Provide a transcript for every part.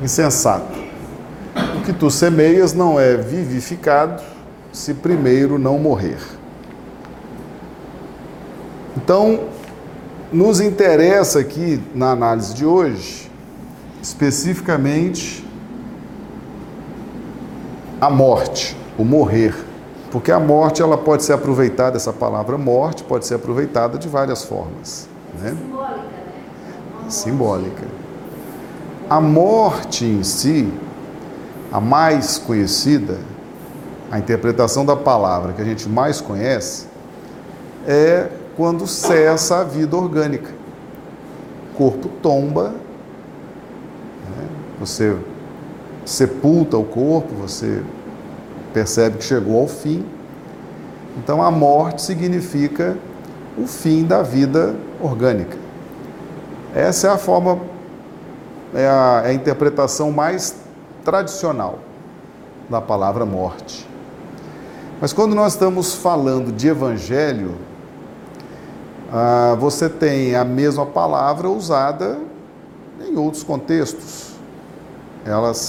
Insensato. O que tu semeias não é vivificado se primeiro não morrer. Então, nos interessa aqui na análise de hoje, especificamente, a morte, o morrer. Porque a morte ela pode ser aproveitada, essa palavra morte pode ser aproveitada de várias formas. Né? Simbólica, né? Simbólica. A morte em si, a mais conhecida, a interpretação da palavra que a gente mais conhece, é quando cessa a vida orgânica. O corpo tomba, né? você sepulta o corpo, você percebe que chegou ao fim. Então a morte significa o fim da vida orgânica. Essa é a forma, é a, é a interpretação mais tradicional da palavra morte. Mas quando nós estamos falando de evangelho, ah, você tem a mesma palavra usada em outros contextos.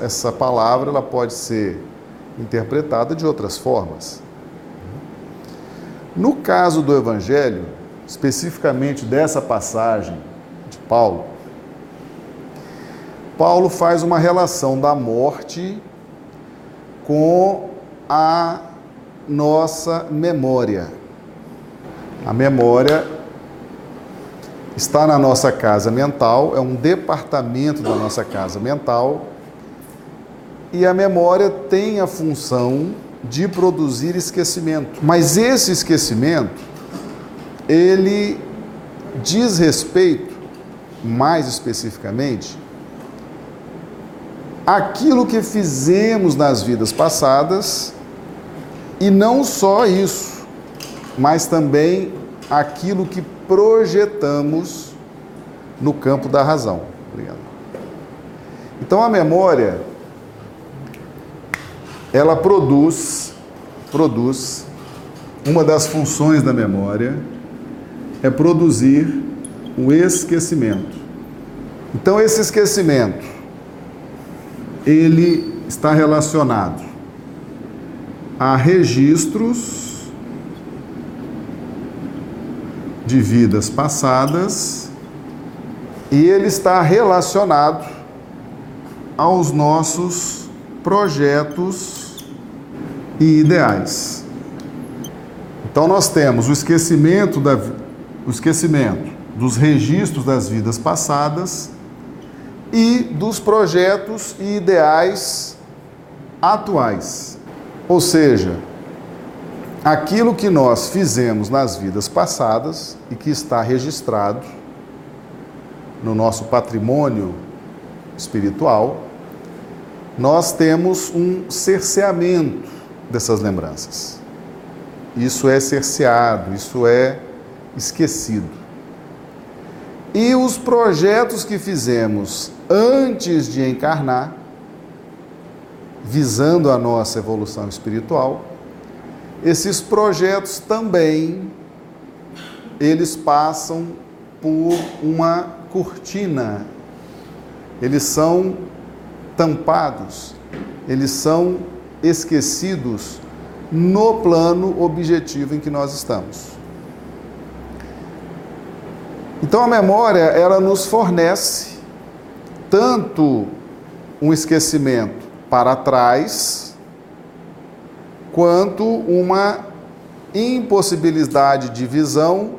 Essa palavra ela pode ser interpretada de outras formas. No caso do Evangelho, especificamente dessa passagem de Paulo, Paulo faz uma relação da morte com a nossa memória. A memória está na nossa casa mental, é um departamento da nossa casa mental, e a memória tem a função de produzir esquecimento. Mas esse esquecimento, ele diz respeito, mais especificamente, aquilo que fizemos nas vidas passadas, e não só isso, mas também aquilo que projetamos no campo da razão. Obrigado. Então a memória ela produz produz uma das funções da memória é produzir o esquecimento. Então esse esquecimento ele está relacionado a registros de vidas passadas e ele está relacionado aos nossos projetos e ideais. Então nós temos o esquecimento da o esquecimento dos registros das vidas passadas e dos projetos e ideais atuais. Ou seja, aquilo que nós fizemos nas vidas passadas e que está registrado no nosso patrimônio espiritual, nós temos um cerceamento dessas lembranças. Isso é cerceado, isso é esquecido. E os projetos que fizemos antes de encarnar visando a nossa evolução espiritual, esses projetos também eles passam por uma cortina. Eles são tampados, eles são esquecidos no plano objetivo em que nós estamos. Então a memória, ela nos fornece tanto um esquecimento para trás, quanto uma impossibilidade de visão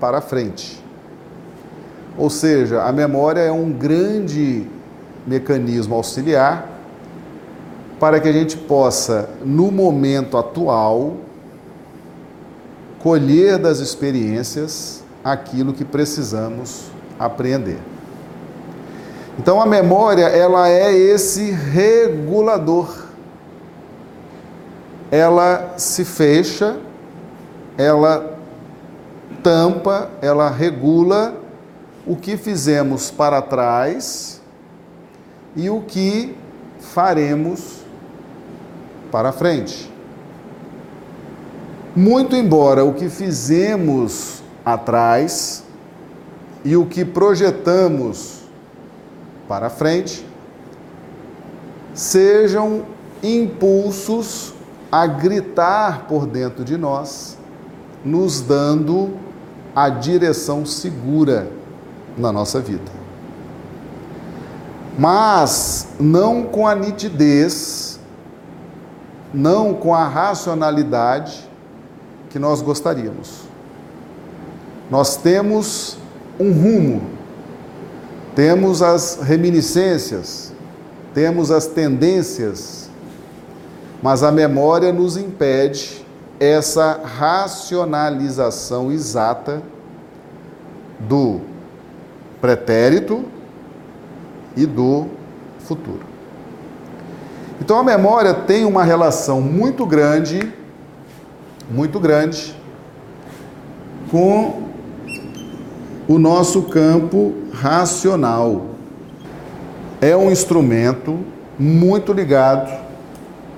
para frente. Ou seja, a memória é um grande mecanismo auxiliar para que a gente possa, no momento atual, colher das experiências aquilo que precisamos aprender. Então a memória, ela é esse regulador. Ela se fecha, ela tampa, ela regula o que fizemos para trás e o que faremos para frente. Muito embora o que fizemos atrás e o que projetamos para frente sejam impulsos a gritar por dentro de nós, nos dando a direção segura na nossa vida. Mas não com a nitidez, não com a racionalidade que nós gostaríamos. Nós temos um rumo, temos as reminiscências, temos as tendências, mas a memória nos impede essa racionalização exata do pretérito e do futuro. Então a memória tem uma relação muito grande, muito grande, com o nosso campo racional. É um instrumento muito ligado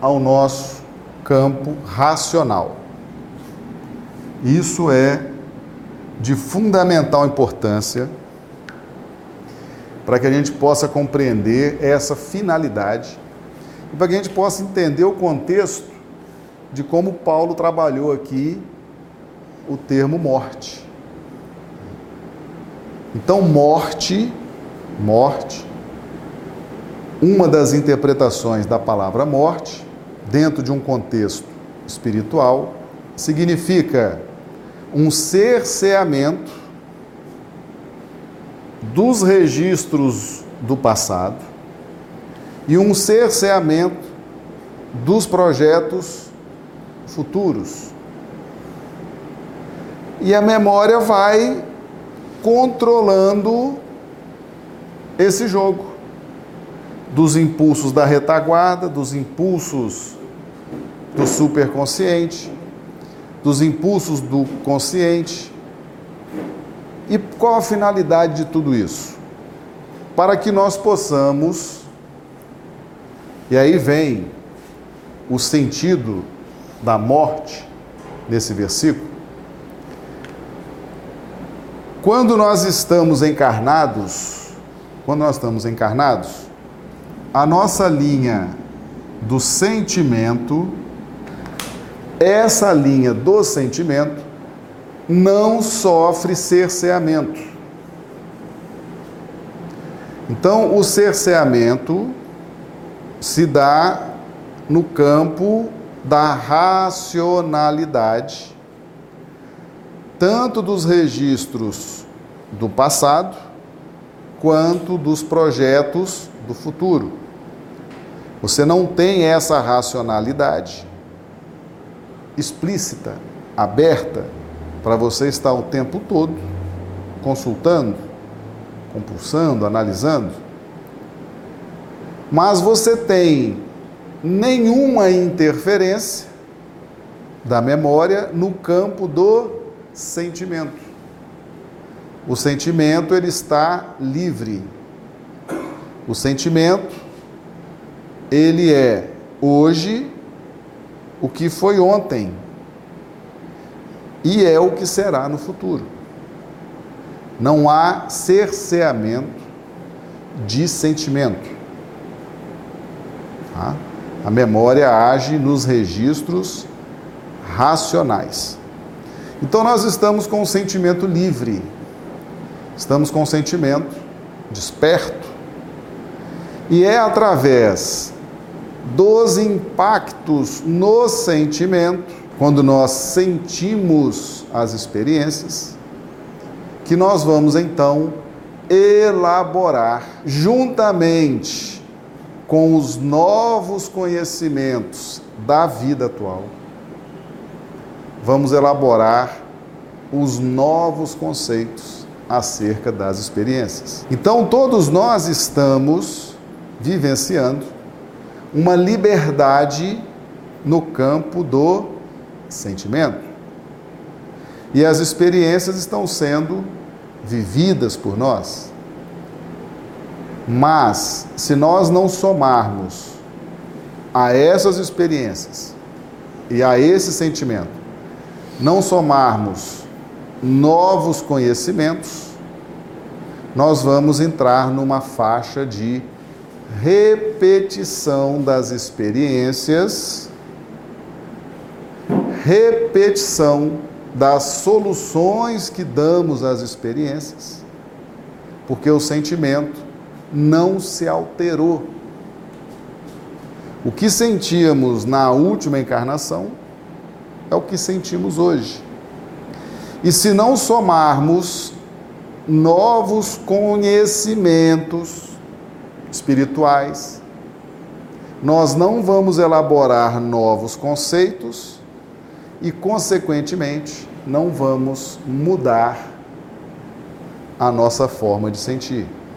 ao nosso campo racional. Isso é de fundamental importância para que a gente possa compreender essa finalidade e para que a gente possa entender o contexto de como Paulo trabalhou aqui o termo morte. Então, morte, morte, uma das interpretações da palavra morte, dentro de um contexto espiritual, significa um cerceamento dos registros do passado e um cerceamento dos projetos futuros. E a memória vai controlando esse jogo dos impulsos da retaguarda, dos impulsos do superconsciente, dos impulsos do consciente. E qual a finalidade de tudo isso? Para que nós possamos, e aí vem o sentido da morte nesse versículo. Quando nós estamos encarnados, quando nós estamos encarnados, a nossa linha do sentimento, essa linha do sentimento, não sofre cerceamento. Então, o cerceamento se dá no campo da racionalidade, tanto dos registros do passado, quanto dos projetos do futuro. Você não tem essa racionalidade explícita, aberta, para você estar o tempo todo consultando, compulsando, analisando. Mas você tem nenhuma interferência da memória no campo do sentimento. O sentimento ele está livre. O sentimento ele é hoje o que foi ontem e é o que será no futuro. Não há cerceamento de sentimento. Tá? A memória age nos registros racionais. Então nós estamos com o sentimento livre, estamos com o sentimento desperto, e é através dos impactos no sentimento, quando nós sentimos as experiências, que nós vamos então elaborar juntamente com os novos conhecimentos da vida atual. Vamos elaborar os novos conceitos acerca das experiências. Então, todos nós estamos vivenciando uma liberdade no campo do sentimento. E as experiências estão sendo vividas por nós. Mas, se nós não somarmos a essas experiências e a esse sentimento, não somarmos novos conhecimentos, nós vamos entrar numa faixa de repetição das experiências, repetição das soluções que damos às experiências, porque o sentimento não se alterou. O que sentíamos na última encarnação é o que sentimos hoje. E se não somarmos novos conhecimentos espirituais, nós não vamos elaborar novos conceitos e, consequentemente, não vamos mudar a nossa forma de sentir.